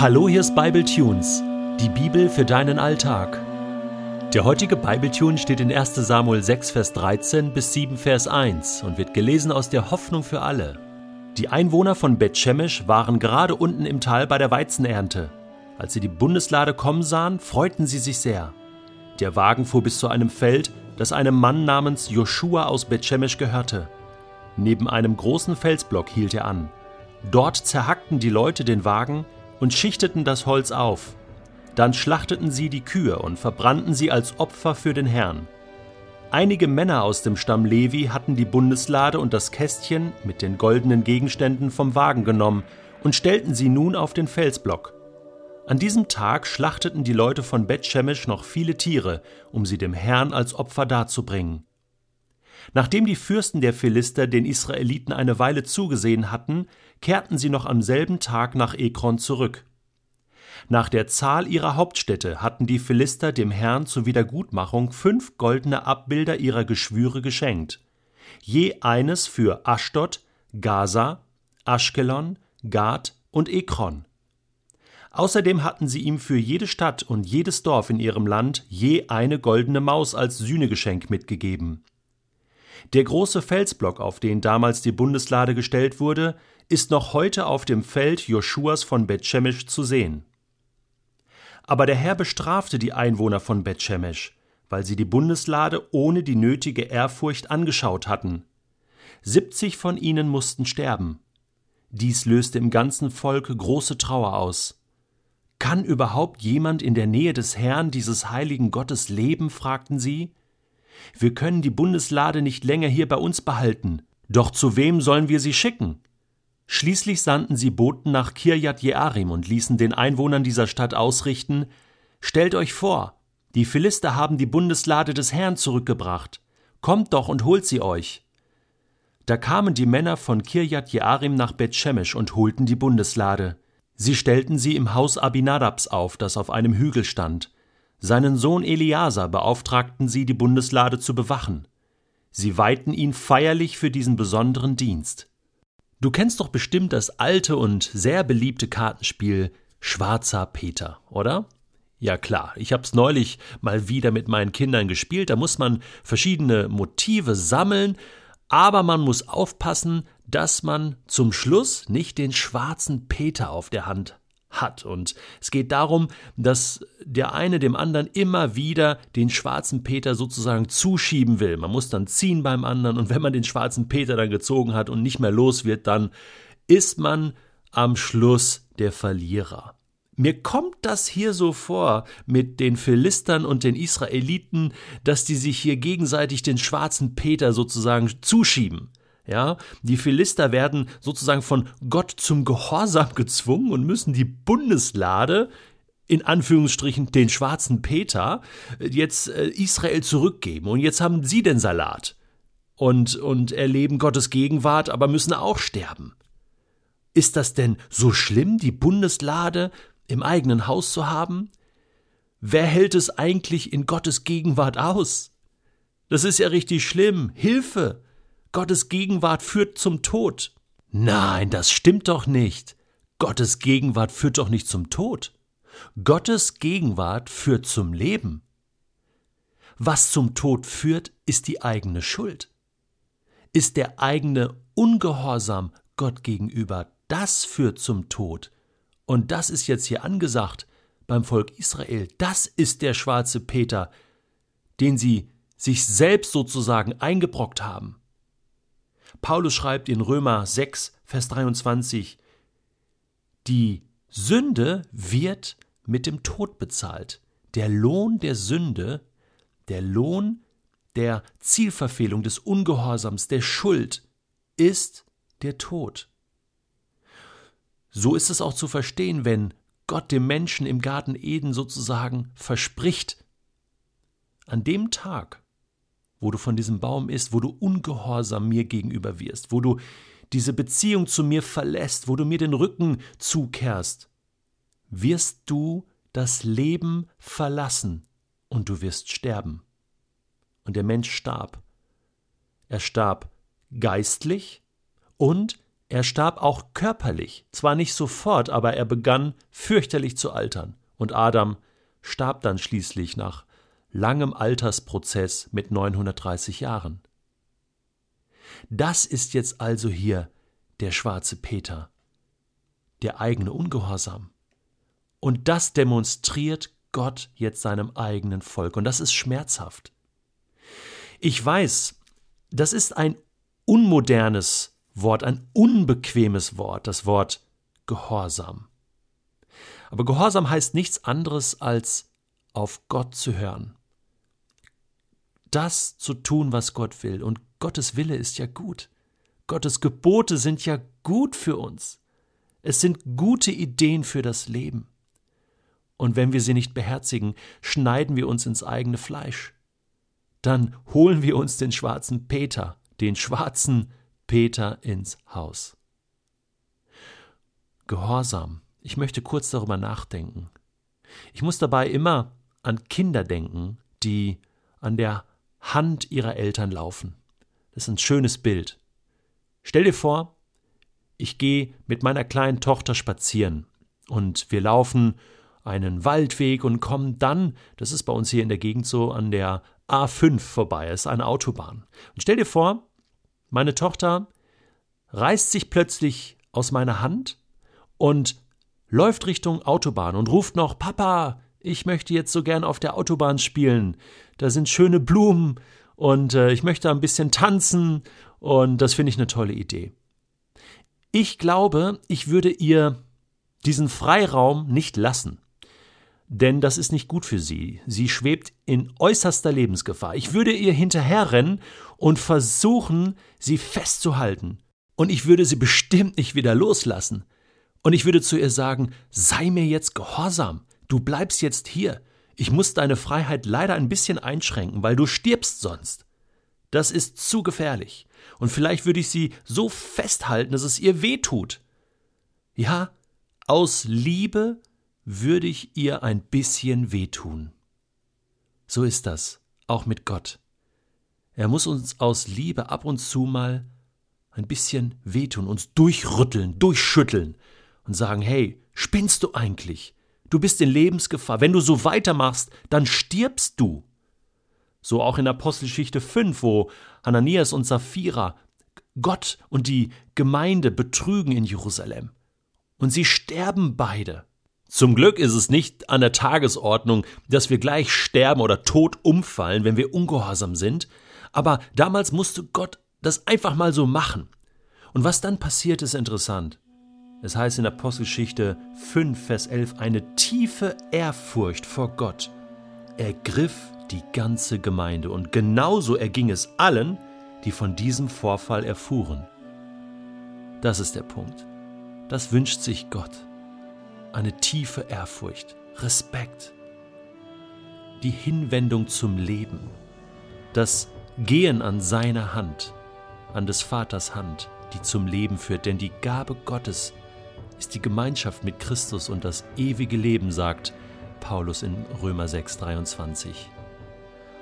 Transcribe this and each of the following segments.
Hallo, hier ist Bible Tunes, die Bibel für deinen Alltag. Der heutige Bible Tune steht in 1. Samuel 6, Vers 13 bis 7, Vers 1 und wird gelesen aus der Hoffnung für alle. Die Einwohner von Bethshemesh waren gerade unten im Tal bei der Weizenernte. Als sie die Bundeslade kommen sahen, freuten sie sich sehr. Der Wagen fuhr bis zu einem Feld, das einem Mann namens Joshua aus Bethshemesh gehörte. Neben einem großen Felsblock hielt er an. Dort zerhackten die Leute den Wagen und schichteten das Holz auf. Dann schlachteten sie die Kühe und verbrannten sie als Opfer für den Herrn. Einige Männer aus dem Stamm Levi hatten die Bundeslade und das Kästchen mit den goldenen Gegenständen vom Wagen genommen und stellten sie nun auf den Felsblock. An diesem Tag schlachteten die Leute von Bethshemesh noch viele Tiere, um sie dem Herrn als Opfer darzubringen. Nachdem die Fürsten der Philister den Israeliten eine Weile zugesehen hatten, kehrten sie noch am selben Tag nach Ekron zurück. Nach der Zahl ihrer Hauptstädte hatten die Philister dem Herrn zur Wiedergutmachung fünf goldene Abbilder ihrer Geschwüre geschenkt, je eines für Aschdod, Gaza, Aschkelon, Gad und Ekron. Außerdem hatten sie ihm für jede Stadt und jedes Dorf in ihrem Land je eine goldene Maus als Sühnegeschenk mitgegeben. Der große Felsblock, auf den damals die Bundeslade gestellt wurde, ist noch heute auf dem Feld Joschuas von Bethshemesh zu sehen. Aber der Herr bestrafte die Einwohner von Bethshemesh, weil sie die Bundeslade ohne die nötige Ehrfurcht angeschaut hatten. Siebzig von ihnen mussten sterben. Dies löste im ganzen Volk große Trauer aus. Kann überhaupt jemand in der Nähe des Herrn dieses heiligen Gottes leben? fragten sie. Wir können die Bundeslade nicht länger hier bei uns behalten. Doch zu wem sollen wir sie schicken? Schließlich sandten sie Boten nach Kirjat Jearim und ließen den Einwohnern dieser Stadt ausrichten: Stellt euch vor, die Philister haben die Bundeslade des Herrn zurückgebracht. Kommt doch und holt sie euch. Da kamen die Männer von Kirjat Jearim nach Bethshemesh und holten die Bundeslade. Sie stellten sie im Haus Abinadabs auf, das auf einem Hügel stand. Seinen Sohn Eliasa beauftragten sie, die Bundeslade zu bewachen. Sie weihten ihn feierlich für diesen besonderen Dienst. Du kennst doch bestimmt das alte und sehr beliebte Kartenspiel Schwarzer Peter, oder? Ja klar, ich hab's neulich mal wieder mit meinen Kindern gespielt, da muss man verschiedene Motive sammeln, aber man muss aufpassen, dass man zum Schluss nicht den schwarzen Peter auf der Hand hat. Und es geht darum, dass der eine dem anderen immer wieder den schwarzen Peter sozusagen zuschieben will. Man muss dann ziehen beim anderen und wenn man den schwarzen Peter dann gezogen hat und nicht mehr los wird, dann ist man am Schluss der Verlierer. Mir kommt das hier so vor mit den Philistern und den Israeliten, dass die sich hier gegenseitig den schwarzen Peter sozusagen zuschieben. Ja, die Philister werden sozusagen von Gott zum Gehorsam gezwungen und müssen die Bundeslade in Anführungsstrichen den schwarzen Peter jetzt äh, Israel zurückgeben und jetzt haben sie den Salat und und erleben Gottes Gegenwart, aber müssen auch sterben. Ist das denn so schlimm, die Bundeslade im eigenen Haus zu haben? Wer hält es eigentlich in Gottes Gegenwart aus? Das ist ja richtig schlimm. Hilfe! Gottes Gegenwart führt zum Tod. Nein, das stimmt doch nicht. Gottes Gegenwart führt doch nicht zum Tod. Gottes Gegenwart führt zum Leben. Was zum Tod führt, ist die eigene Schuld. Ist der eigene Ungehorsam Gott gegenüber, das führt zum Tod. Und das ist jetzt hier angesagt beim Volk Israel. Das ist der schwarze Peter, den sie sich selbst sozusagen eingebrockt haben. Paulus schreibt in Römer 6, Vers 23, die Sünde wird mit dem Tod bezahlt. Der Lohn der Sünde, der Lohn der Zielverfehlung, des Ungehorsams, der Schuld ist der Tod. So ist es auch zu verstehen, wenn Gott dem Menschen im Garten Eden sozusagen verspricht, an dem Tag, wo du von diesem Baum isst, wo du ungehorsam mir gegenüber wirst, wo du diese Beziehung zu mir verlässt, wo du mir den Rücken zukehrst, wirst du das Leben verlassen und du wirst sterben. Und der Mensch starb. Er starb geistlich und er starb auch körperlich, zwar nicht sofort, aber er begann fürchterlich zu altern, und Adam starb dann schließlich nach langem Altersprozess mit 930 Jahren. Das ist jetzt also hier der schwarze Peter, der eigene Ungehorsam. Und das demonstriert Gott jetzt seinem eigenen Volk, und das ist schmerzhaft. Ich weiß, das ist ein unmodernes Wort, ein unbequemes Wort, das Wort Gehorsam. Aber Gehorsam heißt nichts anderes als auf Gott zu hören. Das zu tun, was Gott will. Und Gottes Wille ist ja gut. Gottes Gebote sind ja gut für uns. Es sind gute Ideen für das Leben. Und wenn wir sie nicht beherzigen, schneiden wir uns ins eigene Fleisch. Dann holen wir uns den schwarzen Peter, den schwarzen Peter ins Haus. Gehorsam. Ich möchte kurz darüber nachdenken. Ich muss dabei immer an Kinder denken, die an der Hand ihrer Eltern laufen. Das ist ein schönes Bild. Stell dir vor, ich gehe mit meiner kleinen Tochter spazieren und wir laufen einen Waldweg und kommen dann, das ist bei uns hier in der Gegend so, an der A5 vorbei. Es ist eine Autobahn. Und stell dir vor, meine Tochter reißt sich plötzlich aus meiner Hand und läuft Richtung Autobahn und ruft noch Papa, ich möchte jetzt so gern auf der Autobahn spielen. Da sind schöne Blumen und äh, ich möchte ein bisschen tanzen und das finde ich eine tolle Idee. Ich glaube, ich würde ihr diesen Freiraum nicht lassen. Denn das ist nicht gut für sie. Sie schwebt in äußerster Lebensgefahr. Ich würde ihr hinterherrennen und versuchen, sie festzuhalten. Und ich würde sie bestimmt nicht wieder loslassen. Und ich würde zu ihr sagen, sei mir jetzt gehorsam. Du bleibst jetzt hier. Ich muss deine Freiheit leider ein bisschen einschränken, weil du stirbst sonst. Das ist zu gefährlich. Und vielleicht würde ich sie so festhalten, dass es ihr weh tut. Ja, aus Liebe würde ich ihr ein bisschen wehtun. So ist das, auch mit Gott. Er muss uns aus Liebe ab und zu mal ein bisschen wehtun, uns durchrütteln, durchschütteln und sagen, hey, spinnst du eigentlich? Du bist in Lebensgefahr. Wenn du so weitermachst, dann stirbst du. So auch in Apostelgeschichte 5, wo Hananias und Sapphira Gott und die Gemeinde betrügen in Jerusalem. Und sie sterben beide. Zum Glück ist es nicht an der Tagesordnung, dass wir gleich sterben oder tot umfallen, wenn wir ungehorsam sind, aber damals musste Gott das einfach mal so machen. Und was dann passiert, ist interessant. Es heißt in Apostelgeschichte 5, Vers 11, eine tiefe Ehrfurcht vor Gott ergriff die ganze Gemeinde und genauso erging es allen, die von diesem Vorfall erfuhren. Das ist der Punkt. Das wünscht sich Gott. Eine tiefe Ehrfurcht, Respekt, die Hinwendung zum Leben, das Gehen an seiner Hand, an des Vaters Hand, die zum Leben führt, denn die Gabe Gottes ist die Gemeinschaft mit Christus und das ewige Leben, sagt Paulus in Römer 6, 23.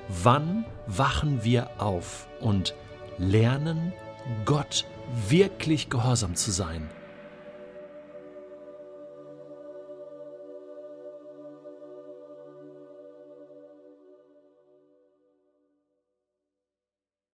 Wann wachen wir auf und lernen, Gott wirklich gehorsam zu sein?